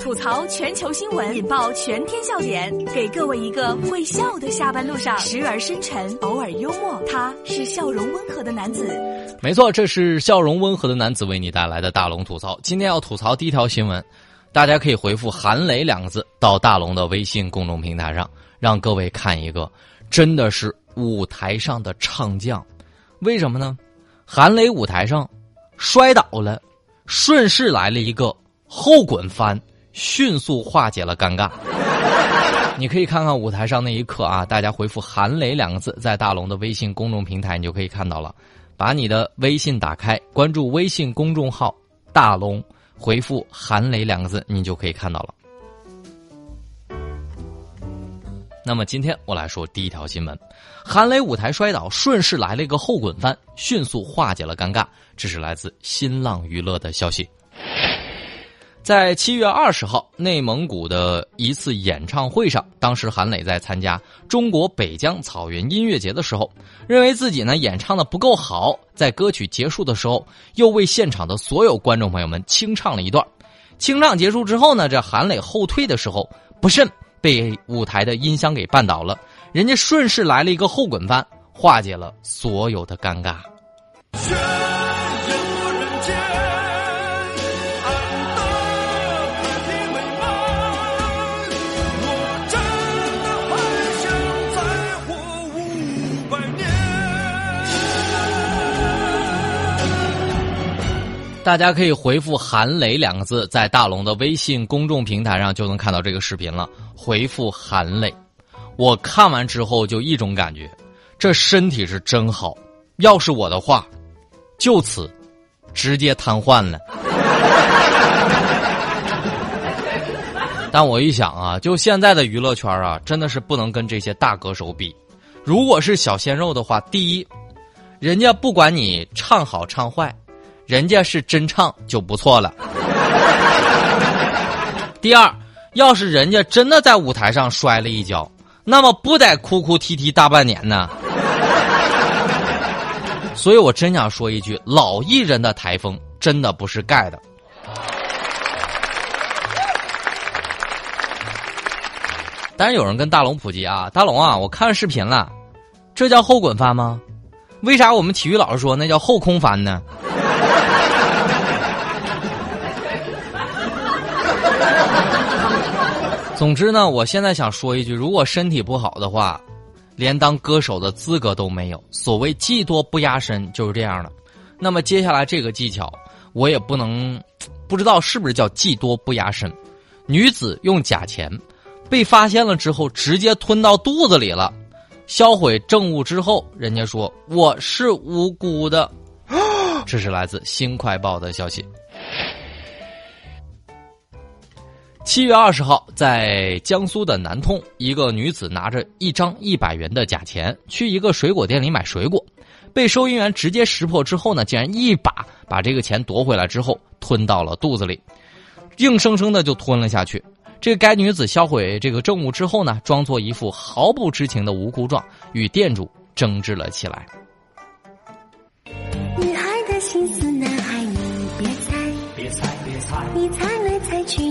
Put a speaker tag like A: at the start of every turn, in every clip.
A: 吐槽全球新闻，引爆全天笑点，给各位一个会笑的下班路上，时而深沉，偶尔幽默。他是笑容温和的男子。
B: 没错，这是笑容温和的男子为你带来的大龙吐槽。今天要吐槽第一条新闻，大家可以回复“韩磊”两个字到大龙的微信公众平台上，让各位看一个真的是舞台上的唱将。为什么呢？韩磊舞台上摔倒了，顺势来了一个后滚翻，迅速化解了尴尬。你可以看看舞台上那一刻啊，大家回复“韩磊”两个字，在大龙的微信公众平台，你就可以看到了。把你的微信打开，关注微信公众号“大龙”，回复“韩磊”两个字，你就可以看到了。那么今天我来说第一条新闻：韩磊舞台摔倒，顺势来了一个后滚翻，迅速化解了尴尬。这是来自新浪娱乐的消息。在七月二十号，内蒙古的一次演唱会上，当时韩磊在参加中国北疆草原音乐节的时候，认为自己呢演唱的不够好，在歌曲结束的时候，又为现场的所有观众朋友们清唱了一段。清唱结束之后呢，这韩磊后退的时候不慎。被舞台的音箱给绊倒了，人家顺势来了一个后滚翻，化解了所有的尴尬。大家可以回复“韩磊”两个字，在大龙的微信公众平台上就能看到这个视频了。回复“韩磊”，我看完之后就一种感觉，这身体是真好。要是我的话，就此直接瘫痪了。但我一想啊，就现在的娱乐圈啊，真的是不能跟这些大歌手比。如果是小鲜肉的话，第一，人家不管你唱好唱坏。人家是真唱就不错了。第二，要是人家真的在舞台上摔了一跤，那么不得哭哭啼啼大半年呢？所以我真想说一句：老艺人的台风真的不是盖的。但是有人跟大龙普及啊，大龙啊，我看视频了，这叫后滚翻吗？为啥我们体育老师说那叫后空翻呢？总之呢，我现在想说一句：如果身体不好的话，连当歌手的资格都没有。所谓技多不压身，就是这样的。那么接下来这个技巧，我也不能不知道是不是叫技多不压身。女子用假钱被发现了之后，直接吞到肚子里了，销毁证物之后，人家说我是无辜的。这是来自《新快报》的消息。七月二十号，在江苏的南通，一个女子拿着一张一百元的假钱去一个水果店里买水果，被收银员直接识破之后呢，竟然一把把这个钱夺回来之后吞到了肚子里，硬生生的就吞了下去。这个该女子销毁这个证物之后呢，装作一副毫不知情的无辜状，与店主争执了起来。
C: 女孩的心思，男孩你别猜，别猜别猜，你猜来猜去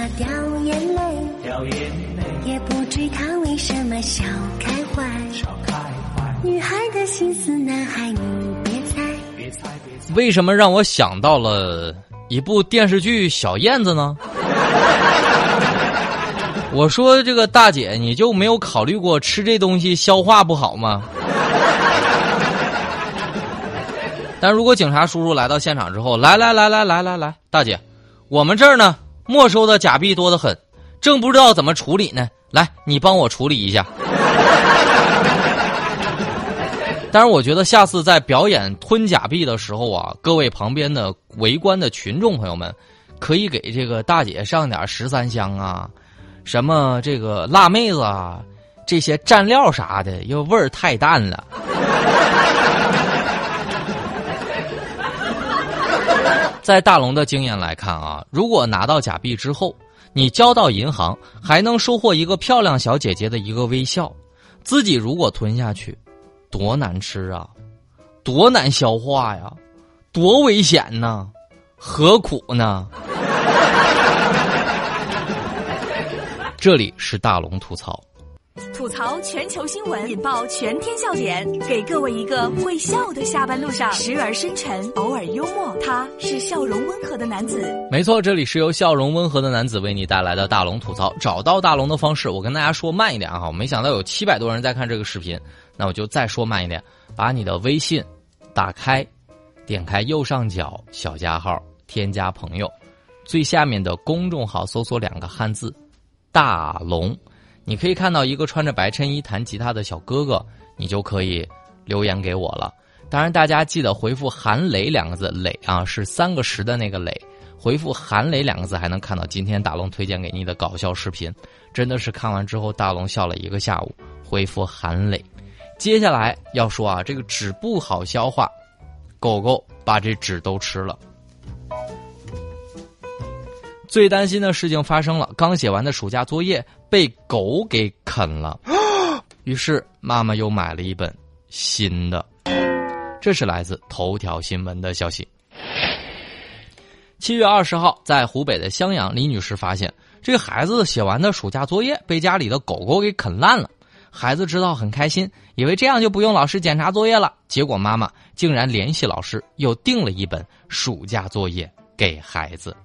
C: 么掉眼泪，掉眼泪，也不知他为什么笑开怀，笑开怀。女孩的心思，男孩你别猜，别猜别猜。
B: 为什么让我想到了一部电视剧《小燕子》呢？我说这个大姐，你就没有考虑过吃这东西消化不好吗？但如果警察叔叔来到现场之后，来来来来来来来，大姐，我们这儿呢没收的假币多得很，正不知道怎么处理呢，来你帮我处理一下。但是我觉得下次在表演吞假币的时候啊，各位旁边的围观的群众朋友们，可以给这个大姐上点十三香啊。什么这个辣妹子啊，这些蘸料啥的，因为味儿太淡了。在大龙的经验来看啊，如果拿到假币之后，你交到银行，还能收获一个漂亮小姐姐的一个微笑，自己如果吞下去，多难吃啊，多难消化呀，多危险呐，何苦呢？这里是大龙吐槽。
A: 吐槽全球新闻，引爆全天笑点，给各位一个会笑的下班路上，时而深沉，偶尔幽默。他是笑容温和的男子。
B: 没错，这里是由笑容温和的男子为你带来的大龙吐槽。找到大龙的方式，我跟大家说慢一点啊。我没想到有七百多人在看这个视频，那我就再说慢一点。把你的微信打开，点开右上角小加号，添加朋友，最下面的公众号搜索两个汉字“大龙”。你可以看到一个穿着白衬衣弹吉他的小哥哥，你就可以留言给我了。当然，大家记得回复“韩磊”两个字，“磊”啊是三个十的那个“磊”。回复“韩磊”两个字，还能看到今天大龙推荐给你的搞笑视频。真的是看完之后，大龙笑了一个下午。回复“韩磊”，接下来要说啊，这个纸不好消化，狗狗把这纸都吃了。最担心的事情发生了，刚写完的暑假作业被狗给啃了，于是妈妈又买了一本新的。这是来自头条新闻的消息。七月二十号，在湖北的襄阳，李女士发现这个孩子写完的暑假作业被家里的狗狗给啃烂了。孩子知道很开心，以为这样就不用老师检查作业了。结果妈妈竟然联系老师，又订了一本暑假作业给孩子。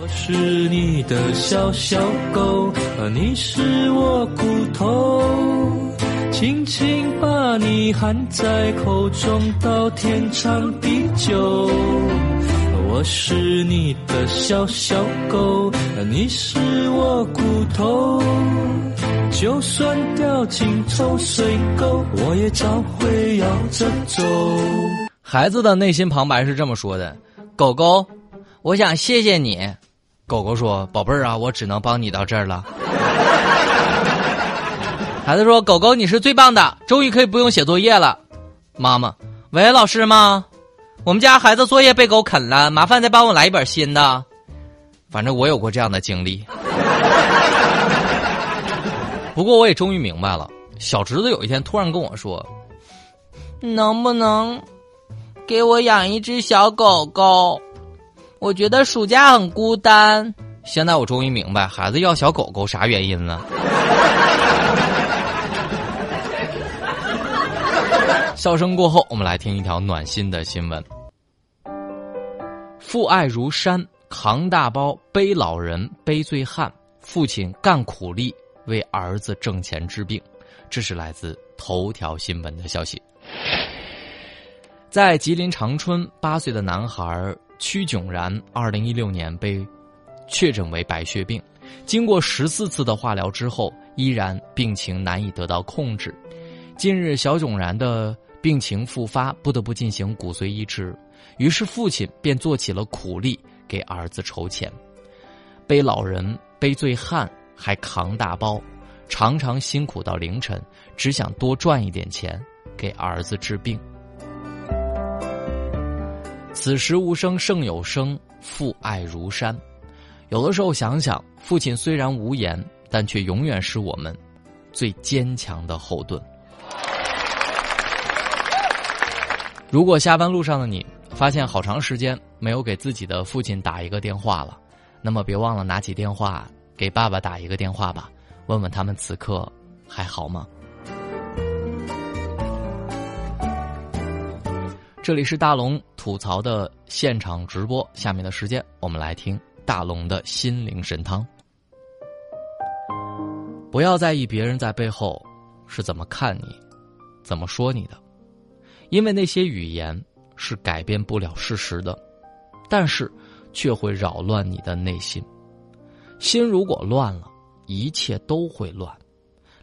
D: 我是你的小小狗，你是我骨头，轻轻把你含在口中，到天长地久。我是你的小小狗，你是我骨头，就算掉进臭水沟，我也找回摇着走。
B: 孩子的内心旁白是这么说的：“狗狗，我想谢谢你。”狗狗说：“宝贝儿啊，我只能帮你到这儿了。” 孩子说：“狗狗，你是最棒的，终于可以不用写作业了。”妈妈：“喂，老师吗？我们家孩子作业被狗啃了，麻烦再帮我来一本新的。”反正我有过这样的经历。不过我也终于明白了，小侄子有一天突然跟我说：“能不能给我养一只小狗狗？”我觉得暑假很孤单。现在我终于明白，孩子要小狗狗啥原因了。笑声过后，我们来听一条暖心的新闻：父爱如山，扛大包背老人背醉汉，父亲干苦力为儿子挣钱治病。这是来自头条新闻的消息。在吉林长春，八岁的男孩。曲炯然，二零一六年被确诊为白血病，经过十四次的化疗之后，依然病情难以得到控制。近日，小炯然的病情复发，不得不进行骨髓移植，于是父亲便做起了苦力，给儿子筹钱，背老人、背醉汉，还扛大包，常常辛苦到凌晨，只想多赚一点钱给儿子治病。此时无声胜有声，父爱如山。有的时候想想，父亲虽然无言，但却永远是我们最坚强的后盾。如果下班路上的你发现好长时间没有给自己的父亲打一个电话了，那么别忘了拿起电话给爸爸打一个电话吧，问问他们此刻还好吗？这里是大龙吐槽的现场直播，下面的时间我们来听大龙的心灵神汤。不要在意别人在背后是怎么看你、怎么说你的，因为那些语言是改变不了事实的，但是却会扰乱你的内心。心如果乱了，一切都会乱。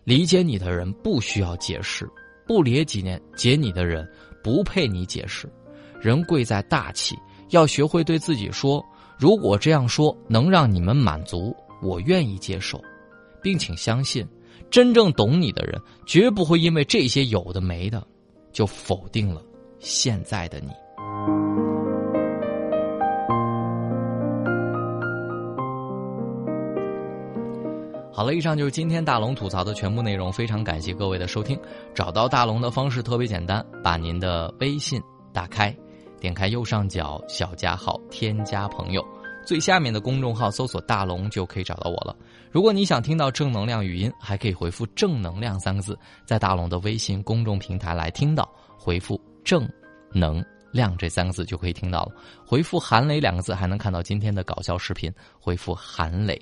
B: 理解你的人不需要解释，不理解解你的人。不配你解释，人贵在大气，要学会对自己说：“如果这样说能让你们满足，我愿意接受，并请相信，真正懂你的人绝不会因为这些有的没的，就否定了现在的你。”好了，以上就是今天大龙吐槽的全部内容。非常感谢各位的收听。找到大龙的方式特别简单，把您的微信打开，点开右上角小加号，添加朋友，最下面的公众号搜索“大龙”就可以找到我了。如果你想听到正能量语音，还可以回复“正能量”三个字，在大龙的微信公众平台来听到，回复“正能量”这三个字就可以听到了。回复“韩磊”两个字，还能看到今天的搞笑视频。回复“韩磊”。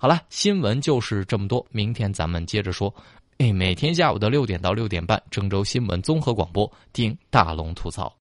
B: 好了，新闻就是这么多，明天咱们接着说。哎，每天下午的六点到六点半，郑州新闻综合广播，听大龙吐槽。